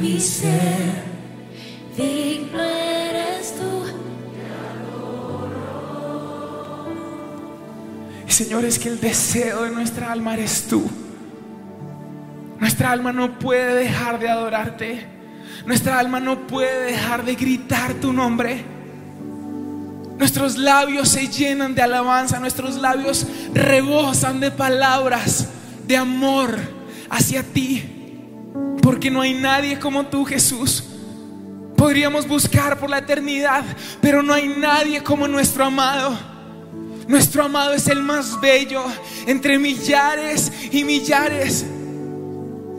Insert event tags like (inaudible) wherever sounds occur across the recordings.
mi ser, digno eres tú. Señor, es que el deseo de nuestra alma eres tú. Nuestra alma no puede dejar de adorarte. Nuestra alma no puede dejar de gritar tu nombre. Nuestros labios se llenan de alabanza, nuestros labios rebosan de palabras de amor hacia ti. Porque no hay nadie como tú, Jesús. Podríamos buscar por la eternidad, pero no hay nadie como nuestro amado. Nuestro amado es el más bello entre millares y millares.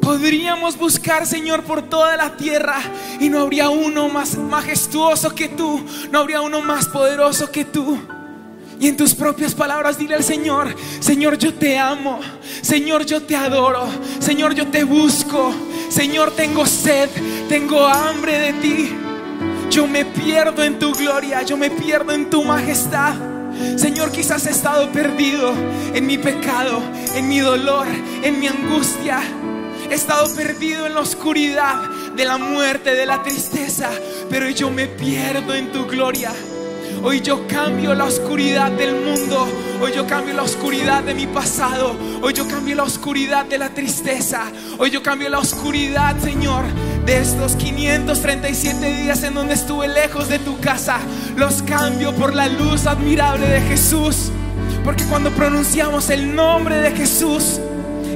Podríamos buscar, Señor, por toda la tierra y no habría uno más majestuoso que tú, no habría uno más poderoso que tú. Y en tus propias palabras dile al Señor, Señor, yo te amo, Señor, yo te adoro, Señor, yo te busco, Señor, tengo sed, tengo hambre de ti. Yo me pierdo en tu gloria, yo me pierdo en tu majestad. Señor, quizás he estado perdido en mi pecado, en mi dolor, en mi angustia. He estado perdido en la oscuridad de la muerte, de la tristeza, pero yo me pierdo en tu gloria. Hoy yo cambio la oscuridad del mundo. Hoy yo cambio la oscuridad de mi pasado. Hoy yo cambio la oscuridad de la tristeza. Hoy yo cambio la oscuridad, Señor, de estos 537 días en donde estuve lejos de tu casa. Los cambio por la luz admirable de Jesús. Porque cuando pronunciamos el nombre de Jesús,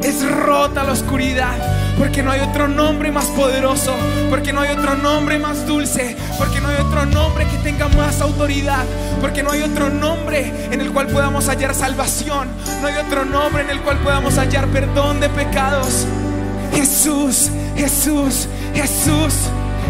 es rota la oscuridad. Porque no hay otro nombre más poderoso. Porque no hay otro nombre más dulce. Porque no hay otro nombre que tenga más autoridad. Porque no hay otro nombre en el cual podamos hallar salvación. No hay otro nombre en el cual podamos hallar perdón de pecados. Jesús, Jesús, Jesús.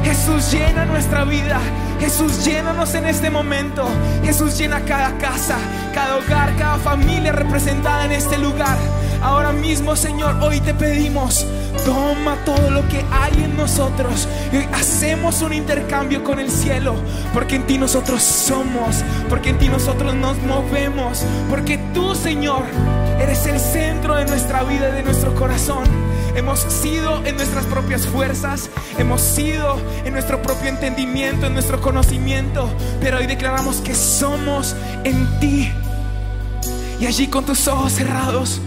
Jesús llena nuestra vida. Jesús llénanos en este momento. Jesús llena cada casa, cada hogar, cada familia representada en este lugar. Ahora mismo, Señor, hoy te pedimos, toma todo lo que hay en nosotros y hoy hacemos un intercambio con el cielo, porque en ti nosotros somos, porque en ti nosotros nos movemos, porque tú, Señor, eres el centro de nuestra vida y de nuestro corazón. Hemos sido en nuestras propias fuerzas, hemos sido en nuestro propio entendimiento, en nuestro conocimiento, pero hoy declaramos que somos en ti. Y allí con tus ojos cerrados,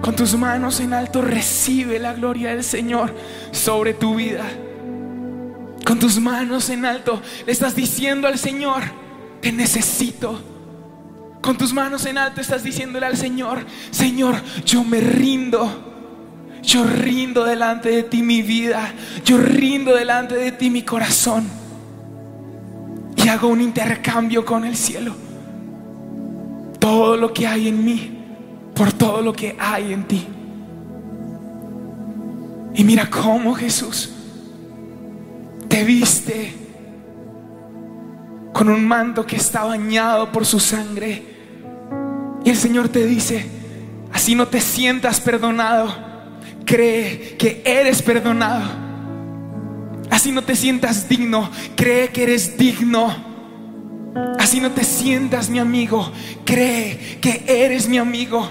con tus manos en alto, recibe la gloria del Señor sobre tu vida. Con tus manos en alto, le estás diciendo al Señor, te necesito. Con tus manos en alto estás diciéndole al Señor, Señor, yo me rindo. Yo rindo delante de ti mi vida. Yo rindo delante de ti mi corazón. Y hago un intercambio con el cielo. Todo lo que hay en mí, por todo lo que hay en ti. Y mira cómo Jesús te viste con un manto que está bañado por su sangre. El Señor te dice, así no te sientas perdonado, cree que eres perdonado. Así no te sientas digno, cree que eres digno. Así no te sientas mi amigo, cree que eres mi amigo.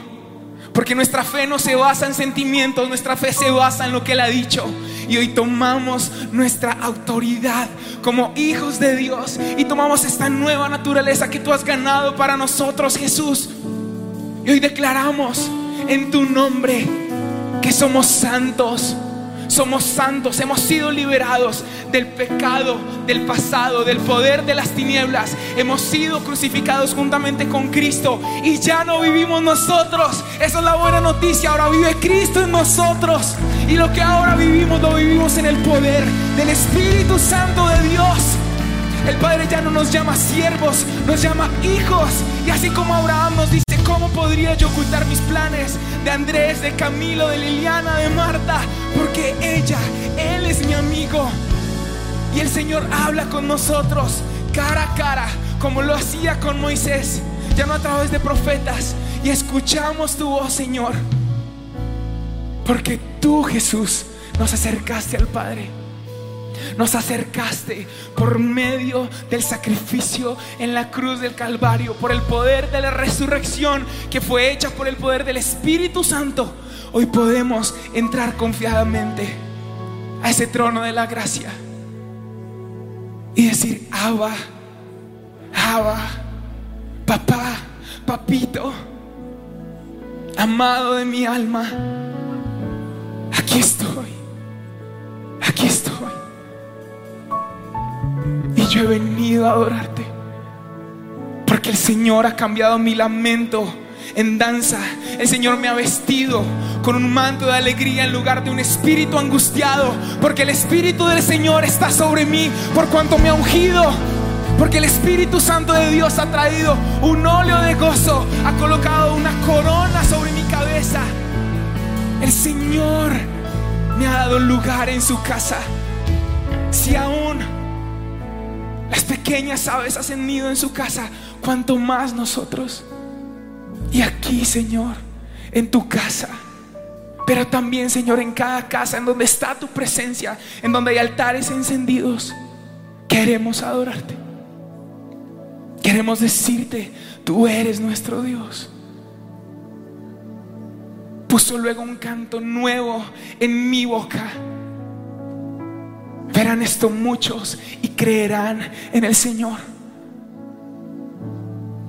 Porque nuestra fe no se basa en sentimientos, nuestra fe se basa en lo que Él ha dicho. Y hoy tomamos nuestra autoridad como hijos de Dios y tomamos esta nueva naturaleza que tú has ganado para nosotros, Jesús. Y hoy declaramos en tu nombre que somos santos. Somos santos, hemos sido liberados del pecado, del pasado, del poder de las tinieblas. Hemos sido crucificados juntamente con Cristo y ya no vivimos nosotros. Esa es la buena noticia. Ahora vive Cristo en nosotros. Y lo que ahora vivimos lo vivimos en el poder del Espíritu Santo de Dios. El Padre ya no nos llama siervos, nos llama hijos. Y así como Abraham nos dice, de Andrés, de Camilo, de Liliana, de Marta? Porque ella, Él es mi amigo. Y el Señor habla con nosotros cara a cara, como lo hacía con Moisés, ya no a través de profetas. Y escuchamos tu voz, Señor. Porque tú, Jesús, nos acercaste al Padre. Nos acercaste por medio del sacrificio en la cruz del Calvario, por el poder de la resurrección que fue hecha por el poder del Espíritu Santo. Hoy podemos entrar confiadamente. a ese trono de la gracia y decir, Abba, Abba, papá, papito, amado de mi alma, aquí estoy, aquí estoy. Y yo he venido a adorarte, porque el Señor ha cambiado mi lamento en danza. El Señor me ha vestido con un manto de alegría en lugar de un espíritu angustiado. Porque el Espíritu del Señor está sobre mí por cuanto me ha ungido. Porque el Espíritu Santo de Dios ha traído un óleo de gozo, ha colocado una corona sobre mi cabeza. El Señor me ha dado lugar en su casa. Si aún las pequeñas aves hacen nido en su casa, cuanto más nosotros. Y aquí, Señor, en tu casa. Pero también, Señor, en cada casa en donde está tu presencia, en donde hay altares encendidos, queremos adorarte. Queremos decirte, tú eres nuestro Dios. Puso luego un canto nuevo en mi boca. Verán esto muchos y creerán en el Señor.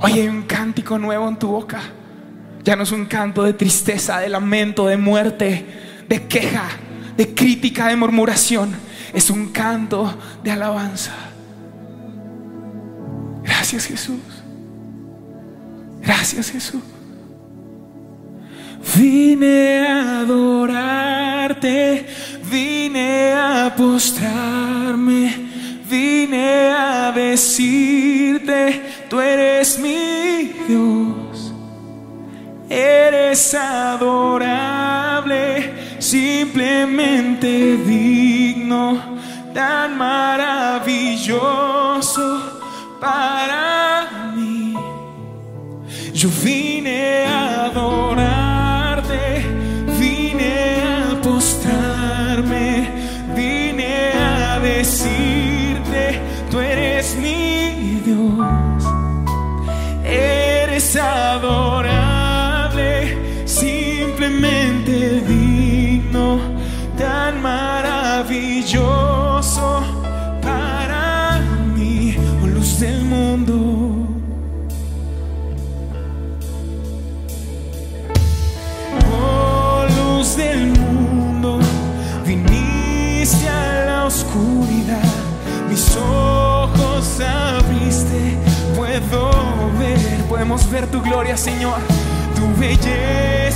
Hoy hay un cántico nuevo en tu boca. Ya no es un canto de tristeza, de lamento, de muerte, de queja, de crítica, de murmuración. Es un canto de alabanza. Gracias Jesús. Gracias Jesús. Vine a adorarte, vine a postrarme vine a decirte, tú eres mi Dios, eres adorable, simplemente digno, tan maravilloso para mí. Yo vine a adorarte, gloria, Señor, tu belleza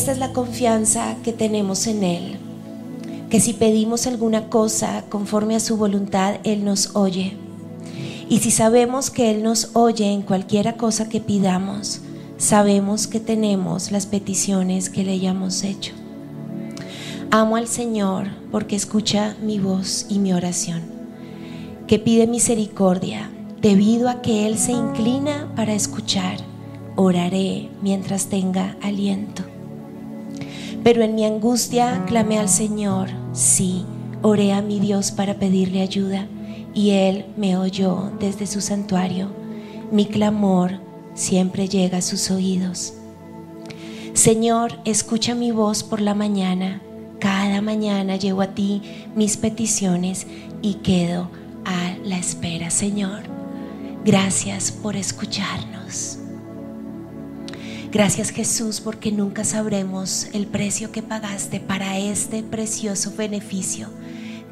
Esta es la confianza que tenemos en Él, que si pedimos alguna cosa conforme a su voluntad, Él nos oye. Y si sabemos que Él nos oye en cualquiera cosa que pidamos, sabemos que tenemos las peticiones que le hayamos hecho. Amo al Señor porque escucha mi voz y mi oración, que pide misericordia debido a que Él se inclina para escuchar. Oraré mientras tenga aliento. Pero en mi angustia clamé al Señor, sí, oré a mi Dios para pedirle ayuda y Él me oyó desde su santuario. Mi clamor siempre llega a sus oídos. Señor, escucha mi voz por la mañana. Cada mañana llevo a ti mis peticiones y quedo a la espera, Señor. Gracias por escucharnos. Gracias Jesús porque nunca sabremos el precio que pagaste para este precioso beneficio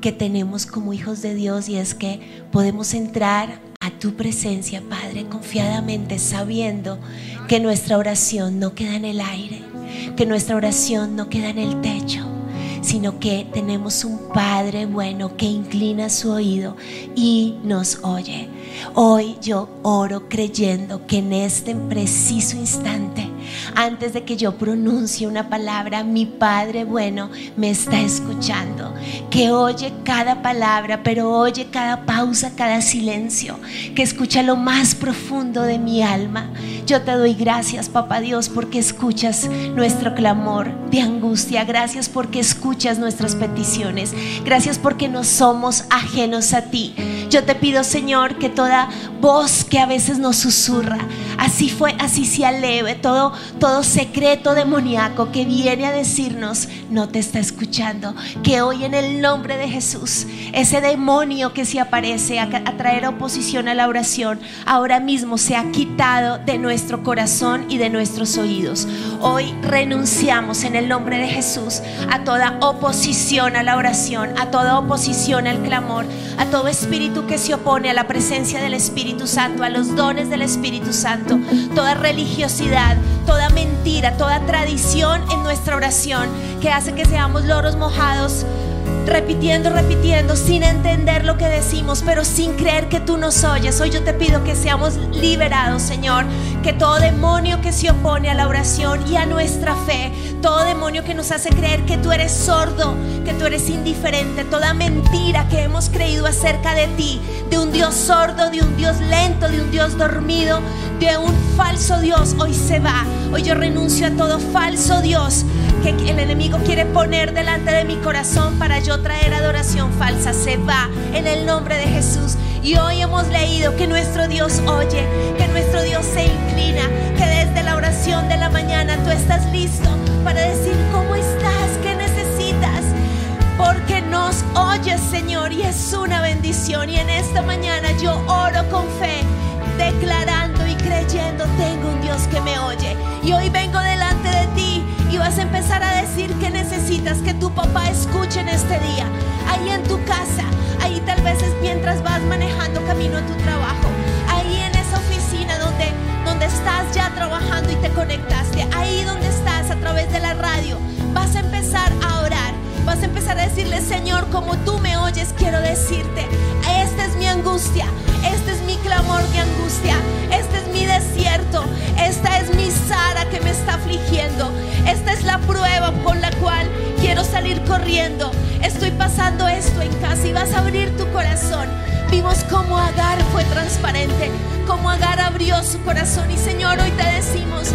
que tenemos como hijos de Dios y es que podemos entrar a tu presencia, Padre, confiadamente sabiendo que nuestra oración no queda en el aire, que nuestra oración no queda en el techo, sino que tenemos un Padre bueno que inclina su oído y nos oye. Hoy yo oro creyendo que en este preciso instante, antes de que yo pronuncie una palabra, mi Padre bueno me está escuchando, que oye cada palabra, pero oye cada pausa, cada silencio, que escucha lo más profundo de mi alma. Yo te doy gracias, Papá Dios, porque escuchas nuestro clamor de angustia. Gracias porque escuchas nuestras peticiones. Gracias porque no somos ajenos a ti. Yo te pido, Señor, que toda voz que a veces nos susurra, así fue, así se aleve, todo, todo secreto demoníaco que viene a decirnos, no te está escuchando. Que hoy en el nombre de Jesús, ese demonio que se aparece a, a traer oposición a la oración, ahora mismo se ha quitado de nuestro corazón y de nuestros oídos. Hoy renunciamos en el nombre de Jesús a toda oposición a la oración, a toda oposición al clamor, a todo espíritu que se opone a la presencia del Espíritu Santo, a los dones del Espíritu Santo, toda religiosidad, toda mentira, toda tradición en nuestra oración que hace que seamos loros mojados repitiendo, repitiendo, sin entender lo que decimos, pero sin creer que tú nos oyes. Hoy yo te pido que seamos liberados, Señor, que todo demonio que se opone a la oración y a nuestra fe, todo demonio que nos hace creer que tú eres sordo, que tú eres indiferente, toda mentira que hemos creído acerca de ti, de un Dios sordo, de un Dios lento, de un Dios dormido, de un falso Dios, hoy se va. Hoy yo renuncio a todo falso Dios que el enemigo quiere poner delante de mi corazón para yo traer adoración falsa. Se va en el nombre de Jesús. Y hoy hemos leído que nuestro Dios oye, que nuestro Dios se inclina, que desde la oración de la mañana tú estás listo para decir cómo estás, qué necesitas. Porque nos oyes, Señor, y es una bendición. Y en esta mañana yo oro con fe, declarando y creyendo, tengo un Dios que me oye. Y hoy vengo de que tu papá escuche en este día. Ahí en tu casa, ahí tal vez es mientras vas manejando camino a tu trabajo, ahí en esa oficina donde, donde estás ya trabajando y te conectaste, ahí donde estás a través de la radio, vas a empezar a. Vas a empezar a decirle, Señor, como tú me oyes, quiero decirte, esta es mi angustia, este es mi clamor de angustia, este es mi desierto, esta es mi Sara que me está afligiendo, esta es la prueba con la cual quiero salir corriendo. Estoy pasando esto en casa y vas a abrir tu corazón. Vimos cómo Agar fue transparente, cómo Agar abrió su corazón y Señor, hoy te decimos,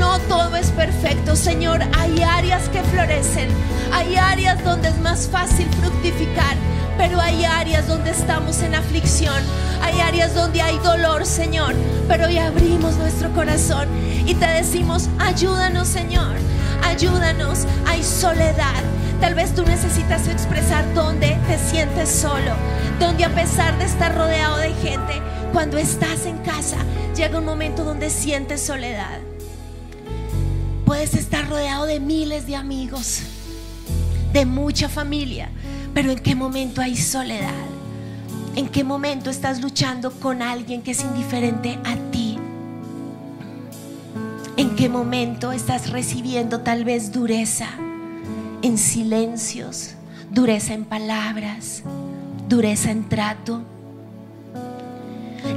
no todo es perfecto, Señor. Hay áreas que florecen, hay áreas donde es más fácil fructificar, pero hay áreas donde estamos en aflicción, hay áreas donde hay dolor, Señor. Pero hoy abrimos nuestro corazón y te decimos, ayúdanos, Señor. ayúdanos. Hay soledad. Tal vez tú necesitas expresar dónde te sientes solo, donde a pesar de estar rodeado de gente, cuando estás en casa, llega un momento donde sientes soledad. Puedes estar rodeado de miles de amigos, de mucha familia, pero ¿en qué momento hay soledad? ¿En qué momento estás luchando con alguien que es indiferente a ti? ¿En qué momento estás recibiendo tal vez dureza en silencios, dureza en palabras, dureza en trato?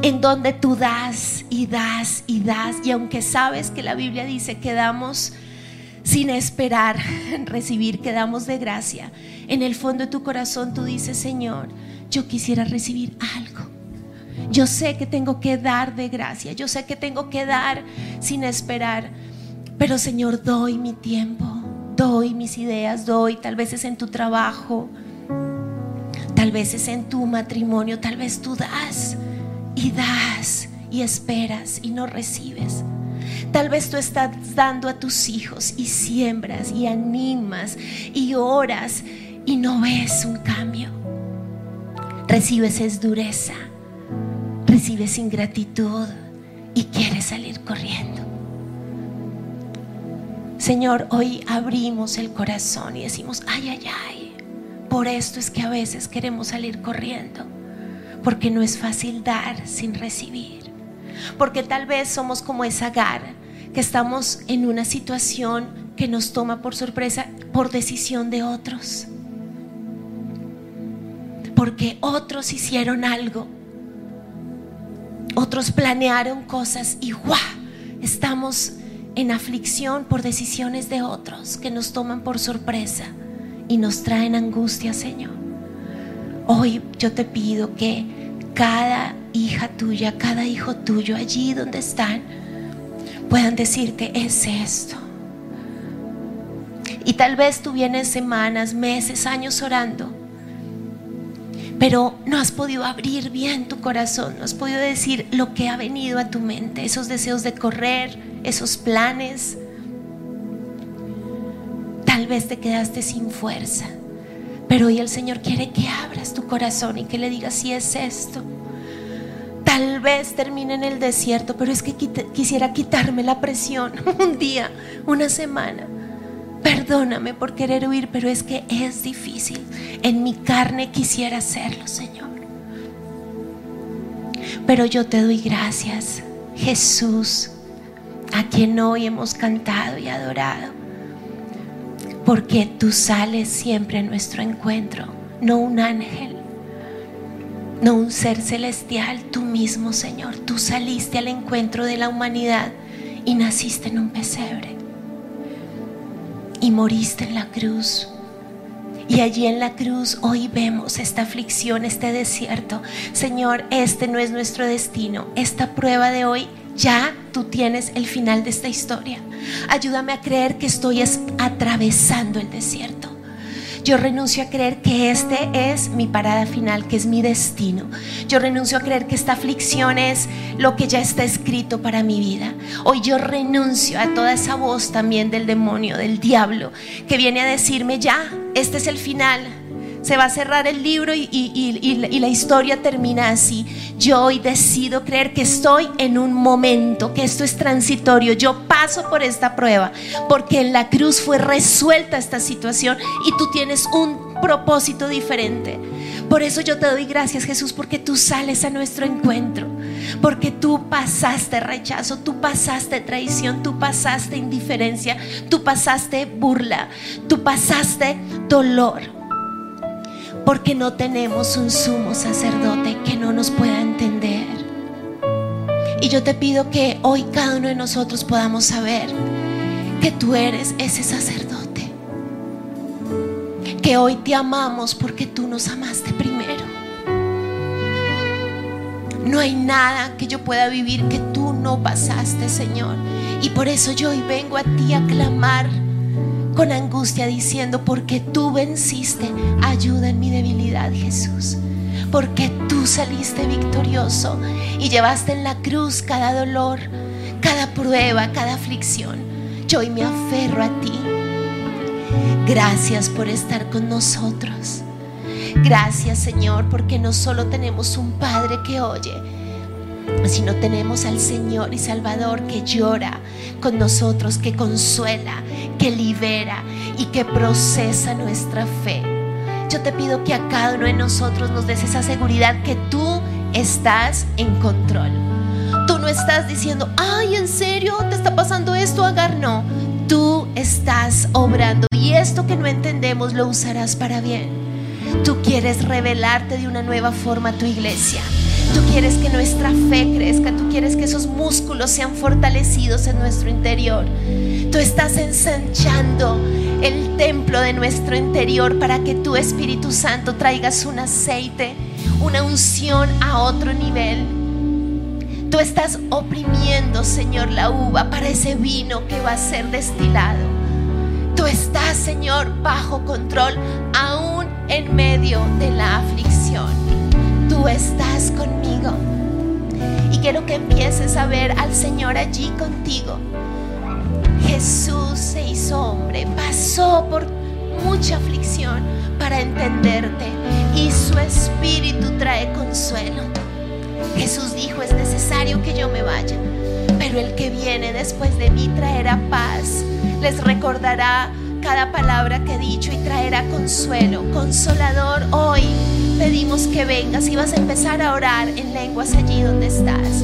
En donde tú das y das y das y aunque sabes que la Biblia dice que damos sin esperar (laughs) recibir, que damos de gracia, en el fondo de tu corazón tú dices, Señor, yo quisiera recibir algo. Yo sé que tengo que dar de gracia, yo sé que tengo que dar sin esperar, pero Señor, doy mi tiempo, doy mis ideas, doy, tal vez es en tu trabajo, tal vez es en tu matrimonio, tal vez tú das y das y esperas y no recibes. Tal vez tú estás dando a tus hijos y siembras y animas y oras y no ves un cambio. Recibes es dureza, recibes ingratitud y quieres salir corriendo. Señor, hoy abrimos el corazón y decimos, ay, ay, ay, por esto es que a veces queremos salir corriendo, porque no es fácil dar sin recibir, porque tal vez somos como esa gar que estamos en una situación que nos toma por sorpresa por decisión de otros porque otros hicieron algo, otros planearon cosas y ¡guau! Estamos en aflicción por decisiones de otros que nos toman por sorpresa y nos traen angustia, Señor. Hoy yo te pido que cada hija tuya, cada hijo tuyo, allí donde están, puedan decirte, es esto. Y tal vez tú vienes semanas, meses, años orando pero no has podido abrir bien tu corazón, no has podido decir lo que ha venido a tu mente, esos deseos de correr, esos planes. Tal vez te quedaste sin fuerza, pero hoy el Señor quiere que abras tu corazón y que le digas si es esto. Tal vez termine en el desierto, pero es que quisiera quitarme la presión (laughs) un día, una semana. Perdóname por querer huir, pero es que es difícil. En mi carne quisiera hacerlo, Señor. Pero yo te doy gracias, Jesús, a quien hoy hemos cantado y adorado. Porque tú sales siempre a nuestro encuentro, no un ángel, no un ser celestial, tú mismo, Señor. Tú saliste al encuentro de la humanidad y naciste en un pesebre y moriste en la cruz. Y allí en la cruz hoy vemos esta aflicción, este desierto. Señor, este no es nuestro destino. Esta prueba de hoy ya tú tienes el final de esta historia. Ayúdame a creer que estoy atravesando el desierto. Yo renuncio a creer que este es mi parada final, que es mi destino. Yo renuncio a creer que esta aflicción es lo que ya está escrito para mi vida. Hoy yo renuncio a toda esa voz también del demonio, del diablo, que viene a decirme, ya, este es el final se va a cerrar el libro y, la historia termina así. Yo hoy decido creer que estoy en un momento, que esto es transitorio. Yo paso por esta prueba porque en la cruz fue resuelta esta situación y tú tienes un propósito diferente. Por eso yo te doy gracias Jesús porque tú sales a nuestro encuentro, porque tú pasaste rechazo, tú pasaste traición, tú pasaste indiferencia, tú pasaste burla, tú pasaste dolor porque no tenemos un sumo sacerdote que no nos pueda entender. Y yo te pido que hoy cada uno de nosotros podamos saber que tú eres ese sacerdote. Que hoy te amamos porque tú nos amaste primero. No hay nada que yo pueda vivir que tú no pasaste, Señor. Y por eso yo hoy vengo a ti a clamar con angustia diciendo, porque tú venciste, ayuda en mi debilidad, Jesús. Porque tú saliste victorioso y llevaste en la cruz cada dolor, cada prueba, cada aflicción. Yo hoy me aferro a ti. Gracias por estar con nosotros. Gracias Señor porque no solo tenemos un Padre que oye, sino tenemos al Señor y Salvador que llora con nosotros, que consuela, que libera y que procesa nuestra fe. Yo te pido que a cada uno de nosotros nos des esa seguridad que tú estás en control. Tú no estás diciendo, ay, ¿en serio te está pasando esto, Agar? No, tú estás obrando y esto que no entendemos lo usarás para bien. Tú quieres revelarte de una nueva forma a tu iglesia. Tú quieres que nuestra fe crezca, tú quieres que esos músculos sean fortalecidos en nuestro interior. Tú estás ensanchando el templo de nuestro interior para que tu Espíritu Santo traigas un aceite, una unción a otro nivel. Tú estás oprimiendo, Señor, la uva para ese vino que va a ser destilado. Tú estás, Señor, bajo control aún en medio de la aflicción. Tú estás conmigo. Y quiero que empieces a ver al Señor allí contigo. Jesús se hizo hombre, pasó por mucha aflicción para entenderte y su espíritu trae consuelo. Jesús dijo, es necesario que yo me vaya, pero el que viene después de mí traerá paz, les recordará cada palabra que he dicho y traerá consuelo. Consolador, hoy pedimos que vengas y vas a empezar a orar en lenguas allí donde estás.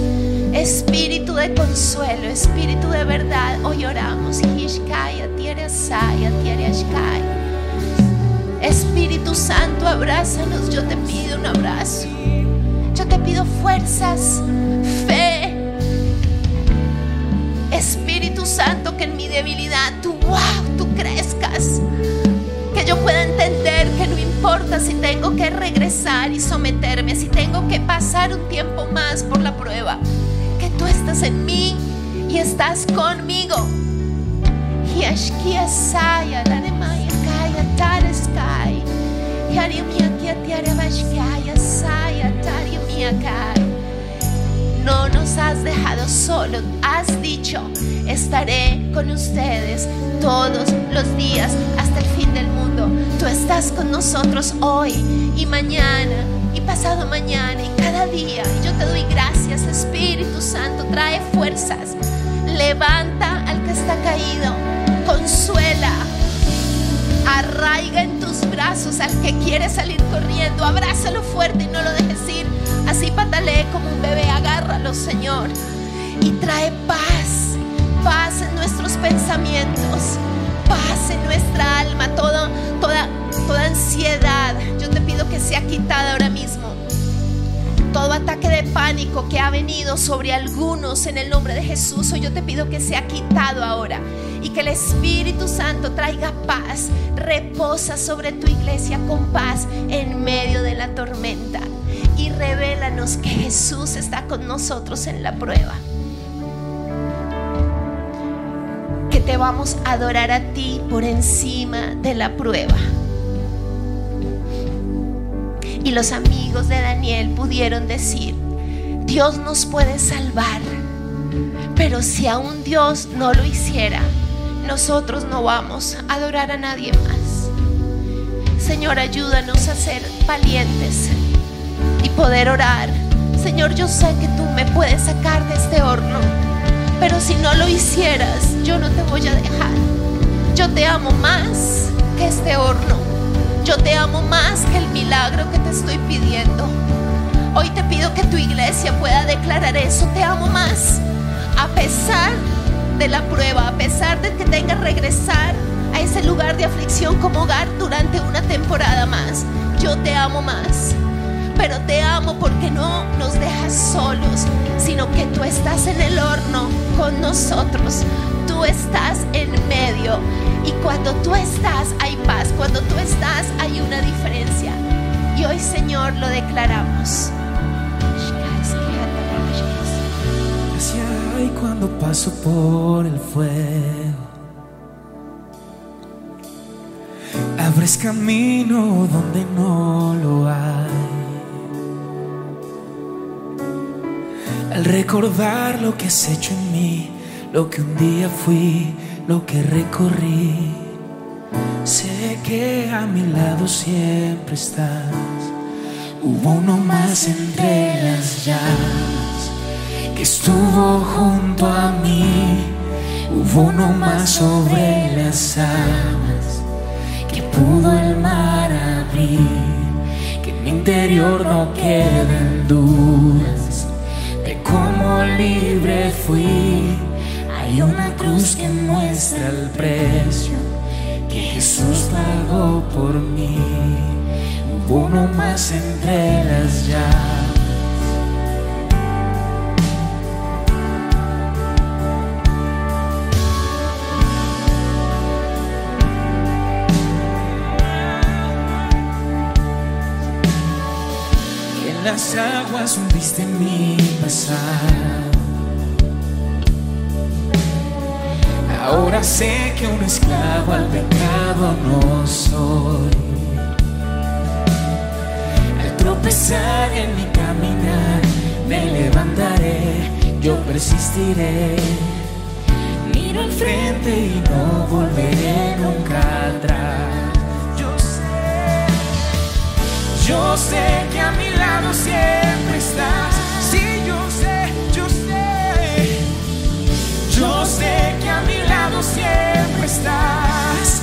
Espíritu de consuelo, espíritu de verdad, hoy oramos. Espíritu Santo, abrázanos. Yo te pido un abrazo. Yo te pido fuerzas, fe. Espíritu que en mi debilidad tú, wow, tú crezcas. Que yo pueda entender que no importa si tengo que regresar y someterme, si tengo que pasar un tiempo más por la prueba, que tú estás en mí y estás conmigo. No nos has dejado solos, has dicho, estaré con ustedes todos los días hasta el fin del mundo. Tú estás con nosotros hoy y mañana y pasado mañana y cada día. Yo te doy gracias, Espíritu Santo, trae fuerzas, levanta al que está caído, consuela, arraiga en tus brazos al que quiere salir corriendo, abrázalo fuerte y no lo dejes ir. Así patalee como un bebé, agárralo, Señor. Y trae paz, paz en nuestros pensamientos, paz en nuestra alma, todo, toda, toda ansiedad. Yo te pido que sea quitada ahora mismo. Todo ataque de pánico que ha venido sobre algunos en el nombre de Jesús, yo te pido que sea quitado ahora y que el Espíritu Santo traiga paz, reposa sobre tu iglesia con paz en medio de la tormenta y revélanos que Jesús está con nosotros en la prueba. Que te vamos a adorar a ti por encima de la prueba. Y los amigos de Daniel pudieron decir, Dios nos puede salvar, pero si aún Dios no lo hiciera, nosotros no vamos a adorar a nadie más. Señor, ayúdanos a ser valientes poder orar. Señor, yo sé que tú me puedes sacar de este horno, pero si no lo hicieras, yo no te voy a dejar. Yo te amo más que este horno. Yo te amo más que el milagro que te estoy pidiendo. Hoy te pido que tu iglesia pueda declarar eso. Te amo más. A pesar de la prueba, a pesar de que tenga que regresar a ese lugar de aflicción como hogar durante una temporada más. Yo te amo más. Pero te amo porque no nos dejas solos, sino que tú estás en el horno con nosotros. Tú estás en medio. Y cuando tú estás hay paz. Cuando tú estás hay una diferencia. Y hoy Señor lo declaramos. Hacia y cuando paso por el fuego, abres camino donde no lo hay. Al recordar lo que has hecho en mí, lo que un día fui, lo que recorrí. Sé que a mi lado siempre estás. Hubo uno más entre las llamas que estuvo junto a mí. Hubo uno más sobre las aguas que pudo el mar abrir. Que en mi interior no queden dudas de cómo libre fui. Hay una cruz que muestra el precio que Jesús pagó por mí. Hubo uno más entre las llamas. Las aguas hundiste mi pasado. Ahora sé que un esclavo al pecado no soy. Al tropezar en mi caminar, me levantaré, yo persistiré. Miro al frente y no volveré nunca atrás. Yo sé que a mi lado siempre estás. Sí, yo sé, yo sé. Yo sé que a mi lado siempre estás.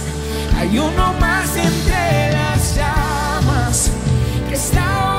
Hay uno más entre las llamas que está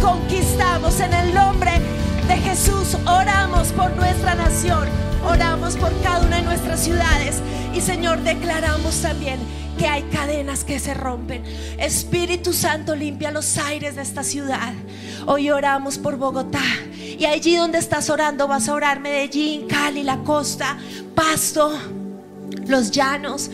conquistamos. En el nombre de Jesús oramos por nuestra nación, oramos por cada una de nuestras ciudades y Señor declaramos también que hay cadenas que se rompen. Espíritu Santo limpia los aires de esta ciudad. Hoy oramos por Bogotá. Y allí donde estás orando vas a orar Medellín, Cali, la costa, Pasto, los llanos.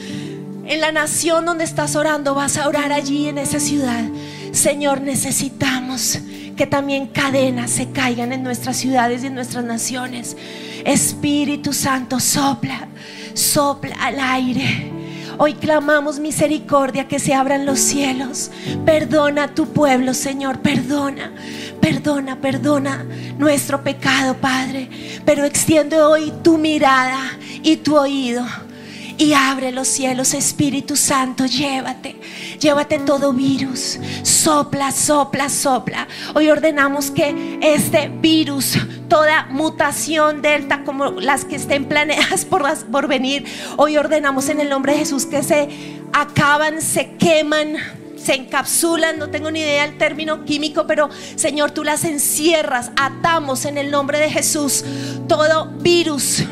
En la nación donde estás orando vas a orar allí en esa ciudad. Señor, necesitamos que también cadenas se caigan en nuestras ciudades y en nuestras naciones. Espíritu Santo, sopla, sopla al aire. Hoy clamamos misericordia, que se abran los cielos. Perdona a tu pueblo, Señor, perdona, perdona, perdona nuestro pecado, Padre. Pero extiende hoy tu mirada y tu oído y abre los cielos, Espíritu Santo, llévate, llévate todo virus, sopla, sopla, sopla. Hoy ordenamos que este virus, toda mutación delta como las que estén planeadas (laughs) por, por venir, hoy ordenamos en el nombre de Jesús que se acaban, se queman se encapsulan, no tengo ni idea del término químico, pero Señor, tú las encierras, atamos en el nombre de Jesús todo virus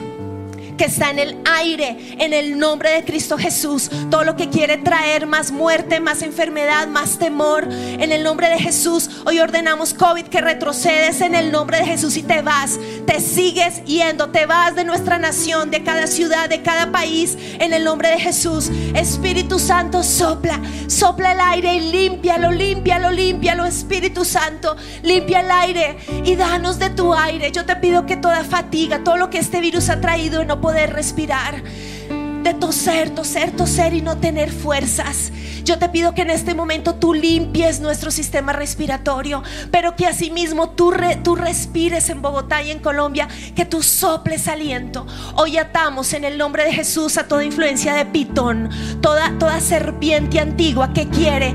que está en el aire, en el nombre de Cristo Jesús. Todo lo que quiere traer más muerte, más enfermedad, más temor, en el nombre de Jesús. Hoy ordenamos COVID que retrocedes en el nombre de Jesús y te vas, te sigues yendo, te vas de nuestra nación, de cada ciudad, de cada país, en el nombre de Jesús. Espíritu Santo, sopla, sopla el aire y límpialo, límpialo, límpialo, Espíritu Santo, limpia el aire y danos de tu aire. Yo te pido que toda fatiga, todo lo que este virus ha traído, no poder respirar, de toser, toser, toser y no tener fuerzas. Yo te pido que en este momento tú limpies nuestro sistema respiratorio, pero que asimismo tú, tú respires en Bogotá y en Colombia, que tú soples aliento. Hoy atamos en el nombre de Jesús a toda influencia de pitón, toda, toda serpiente antigua que quiere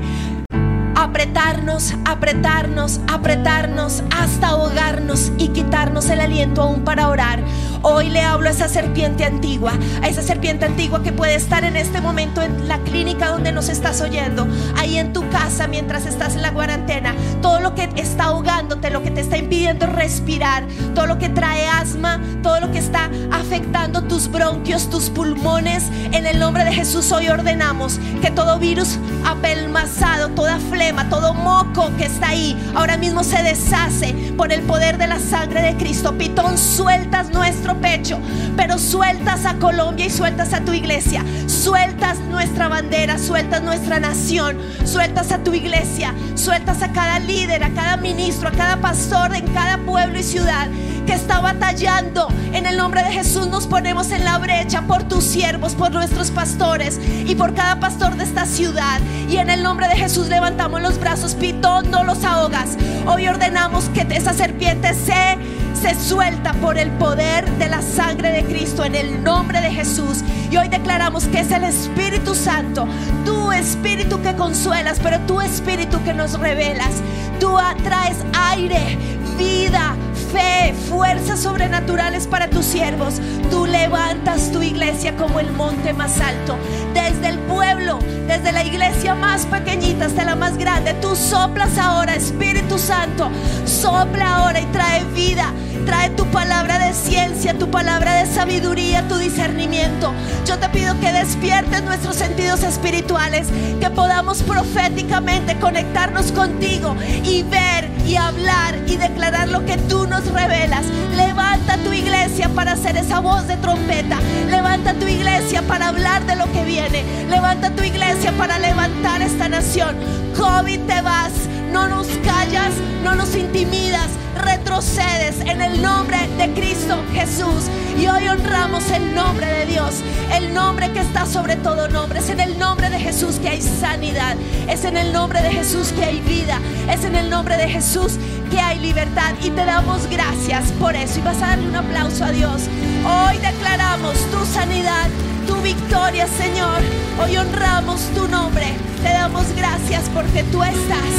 apretarnos, apretarnos, apretarnos hasta ahogarnos y quitarnos el aliento aún para orar. Hoy le hablo a esa serpiente antigua, a esa serpiente antigua que puede estar en este momento en la clínica donde nos estás oyendo, ahí en tu casa mientras estás en la cuarentena. Todo lo que está ahogándote, lo que te está impidiendo respirar, todo lo que trae asma, todo lo que está afectando tus bronquios, tus pulmones, en el nombre de Jesús hoy ordenamos que todo virus apelmazado, toda flema, todo moco que está ahí, ahora mismo se deshace por el poder de la sangre de Cristo. Pitón, sueltas nuestro pecho, pero sueltas a Colombia y sueltas a tu iglesia, sueltas nuestra bandera, sueltas nuestra nación, sueltas a tu iglesia, sueltas a cada líder, a cada ministro, a cada pastor en cada pueblo y ciudad que está batallando. En el nombre de Jesús nos ponemos en la brecha por tus siervos, por nuestros pastores y por cada pastor de esta ciudad. Y en el nombre de Jesús levantamos los brazos, pitón, no los ahogas. Hoy ordenamos que esa serpiente se se suelta por el poder de la sangre de Cristo en el nombre de Jesús. Y hoy declaramos que es el Espíritu Santo, tu Espíritu que consuelas, pero tu Espíritu que nos revelas. Tú atraes aire, vida, fe, fuerzas sobrenaturales para tus siervos. Tú levantas tu iglesia como el monte más alto. Desde el pueblo, desde la iglesia más pequeñita hasta la más grande, tú soplas ahora, Espíritu Santo. Sopla ahora y trae vida. Trae tu palabra de ciencia, tu palabra de sabiduría, tu discernimiento. Yo te pido que despiertes nuestros sentidos espirituales, que podamos proféticamente conectarnos contigo y ver y hablar y declarar lo que tú nos revelas. Levanta tu iglesia para ser esa voz de trompeta. Levanta tu iglesia para hablar de lo que viene. Levanta tu iglesia para levantar esta nación. COVID te vas, no nos callas, no nos intimidas retrocedes en el nombre de Cristo Jesús. Y hoy honramos el nombre de Dios, el nombre que está sobre todo nombre. Es en el nombre de Jesús que hay sanidad, es en el nombre de Jesús que hay vida, es en el nombre de Jesús que hay libertad. Y te damos gracias por eso. Y vas a darle un aplauso a Dios. Hoy declaramos tu sanidad, tu victoria, Señor. Hoy honramos tu nombre. Te damos gracias porque tú estás,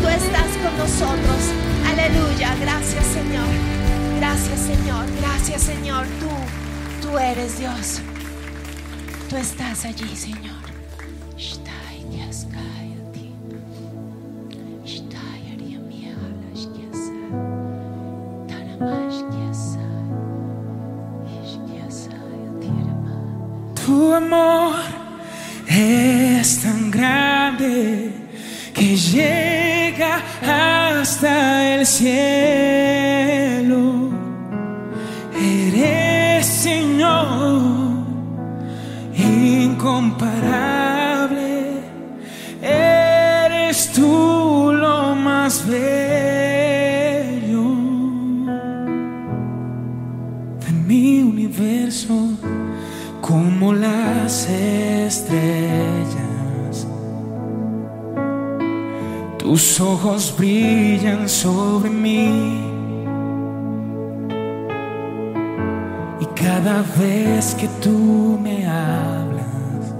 tú estás con nosotros. Aleluya, gracias Señor. Gracias Señor, gracias Señor. Tú, tú eres Dios. Tú estás allí, Señor. Tu amor es tan grande que llega hasta el cielo. Eres Señor incomparable. Eres tú lo más bello de mi universo, como las estrellas. Tus ojos brillan sobre mí. Y cada vez que tú me hablas,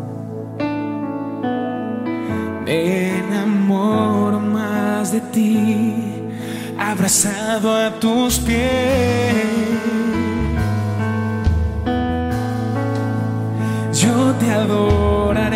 me enamoro más de ti, abrazado a tus pies. Yo te adoraré.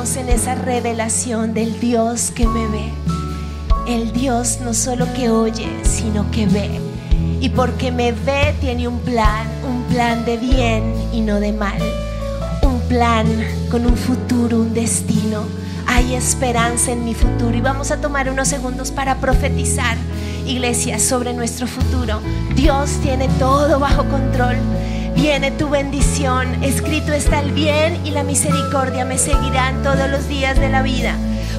En esa revelación del Dios que me ve. El Dios no solo que oye, sino que ve. Y porque me ve tiene un plan, un plan de bien y no de mal. Un plan con un futuro, un destino. Hay esperanza en mi futuro y vamos a tomar unos segundos para profetizar, iglesia, sobre nuestro futuro. Dios tiene todo bajo control. Viene tu bendición, escrito está el bien y la misericordia me seguirán todos los días de la vida.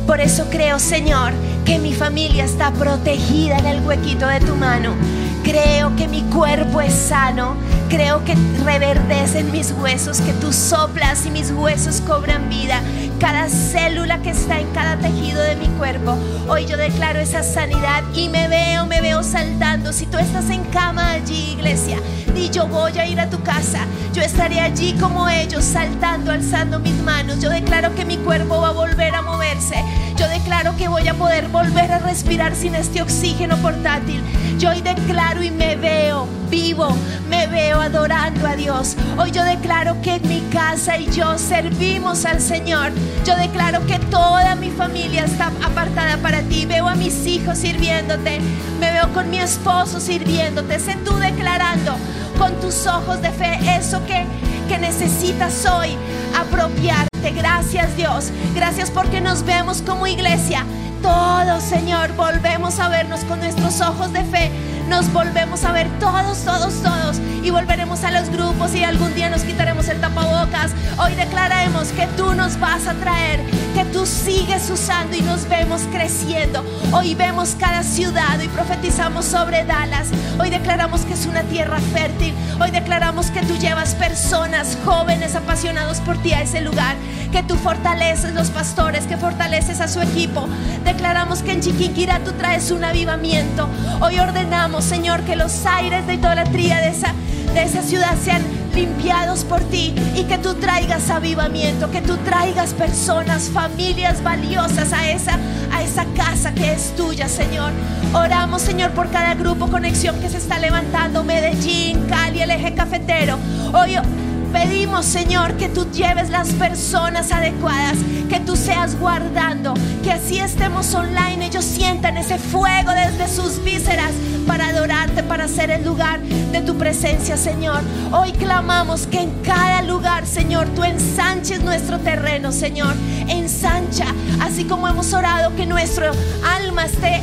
Por eso creo, Señor, que mi familia está protegida en el huequito de tu mano. Creo que mi cuerpo es sano. Creo que reverdecen mis huesos, que tú soplas y mis huesos cobran vida. Cada célula que está en cada tejido de mi cuerpo. Hoy yo declaro esa sanidad y me veo, me veo saltando. Si tú estás en cama allí, iglesia, y yo voy a ir a tu casa, yo estaré allí como ellos, saltando, alzando mis manos. Yo declaro que mi cuerpo va a volver a moverse. Yo declaro que voy a poder volver a respirar sin este oxígeno portátil. Yo hoy declaro y me veo vivo, me veo adorando a Dios. Hoy yo declaro que en mi casa y yo servimos al Señor. Yo declaro que toda mi familia está apartada para ti. Veo a mis hijos sirviéndote. Me veo con mi esposo sirviéndote. Sé tú declarando con tus ojos de fe eso que, que necesitas hoy apropiarte. Gracias Dios. Gracias porque nos vemos como iglesia. Todos, Señor, volvemos a vernos con nuestros ojos de fe. Nos volvemos a ver todos, todos, todos. Y volveremos a los grupos y algún día nos quitaremos el tapabocas. Hoy declaremos que tú nos vas a traer, tú sigues usando y nos vemos creciendo. Hoy vemos cada ciudad y profetizamos sobre Dallas. Hoy declaramos que es una tierra fértil. Hoy declaramos que tú llevas personas jóvenes apasionados por ti a ese lugar. Que tú fortaleces los pastores, que fortaleces a su equipo. Declaramos que en Chiquinquirá tú traes un avivamiento. Hoy ordenamos, Señor, que los aires de idolatría de esa, de esa ciudad sean limpiados por ti y que tú traigas avivamiento, que tú traigas personas, familias valiosas a esa, a esa casa que es tuya, Señor. Oramos, Señor, por cada grupo conexión que se está levantando, Medellín, Cali, el eje cafetero. Hoy pedimos, Señor, que tú lleves las personas adecuadas, que tú seas guardando, que así estemos online, ellos sientan ese fuego desde sus vísceras para adorarte, para ser el lugar de tu presencia, Señor. Hoy clamamos que en cada lugar, Señor, tú ensanches nuestro terreno, Señor. Ensancha, así como hemos orado que nuestro alma esté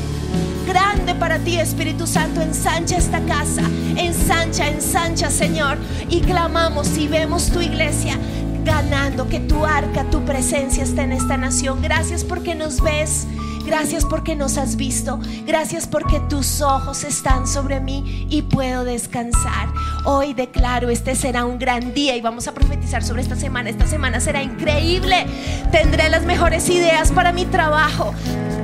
grande para ti, Espíritu Santo. Ensancha esta casa, ensancha, ensancha, Señor. Y clamamos y vemos tu iglesia ganando, que tu arca, tu presencia está en esta nación. Gracias porque nos ves. Gracias porque nos has visto. Gracias porque tus ojos están sobre mí y puedo descansar. Hoy declaro, este será un gran día y vamos a profetizar sobre esta semana. Esta semana será increíble. Tendré las mejores ideas para mi trabajo.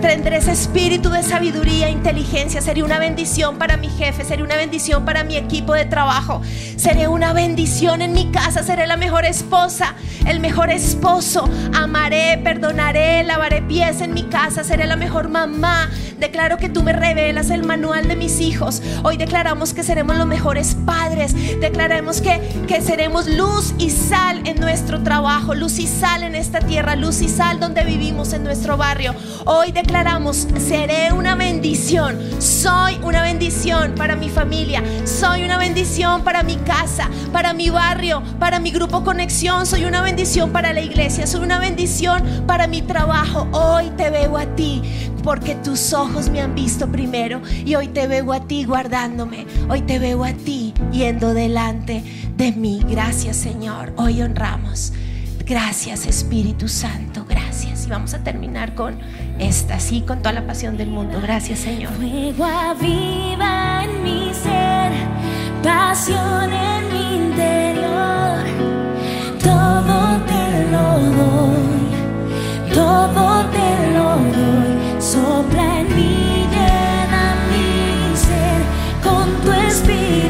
Tendré ese espíritu de sabiduría, e inteligencia. Seré una bendición para mi jefe, seré una bendición para mi equipo de trabajo. Seré una bendición en mi casa, seré la mejor esposa, el mejor esposo. Amaré, perdonaré, lavaré pies en mi casa, seré la mejor mamá. Declaro que tú me revelas el manual de mis hijos. Hoy declaramos que seremos los mejores padres. Declaramos que, que seremos luz y sal en nuestro trabajo, luz y sal en esta tierra, luz y sal donde vivimos en nuestro barrio. Hoy declaramos, seré una bendición. Soy una bendición para mi familia. Soy una bendición para mi casa, para mi barrio, para mi grupo conexión. Soy una bendición para la iglesia. Soy una bendición para mi trabajo. Hoy te veo a ti porque tus ojos me han visto primero y hoy te veo a ti guardándome. Hoy te veo a ti yendo delante de mí. Gracias Señor. Hoy honramos. Gracias Espíritu Santo. Gracias. Y vamos a terminar con esta, sí, con toda la pasión del mundo. Gracias, Señor. Fuego aviva en mi ser, pasión en mi interior. Todo te lo doy, todo te lo doy. Sopla en mí, llena mi ser con tu espíritu.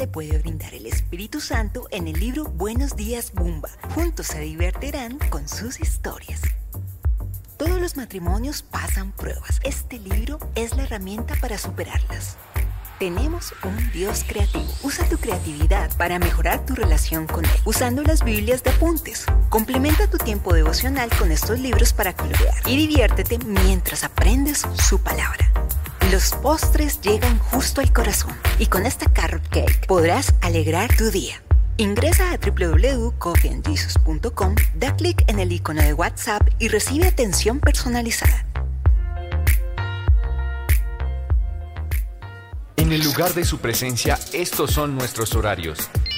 Le puede brindar el Espíritu Santo en el libro Buenos días Bumba. Juntos se divertirán con sus historias. Todos los matrimonios pasan pruebas. Este libro es la herramienta para superarlas. Tenemos un Dios creativo. Usa tu creatividad para mejorar tu relación con Él, usando las Biblias de apuntes. Complementa tu tiempo devocional con estos libros para colorear y diviértete mientras aprendes su palabra. Los postres llegan justo al corazón y con esta carrot cake podrás alegrar tu día. Ingresa a www.coffeeandjesus.com, da clic en el icono de WhatsApp y recibe atención personalizada. En el lugar de su presencia, estos son nuestros horarios.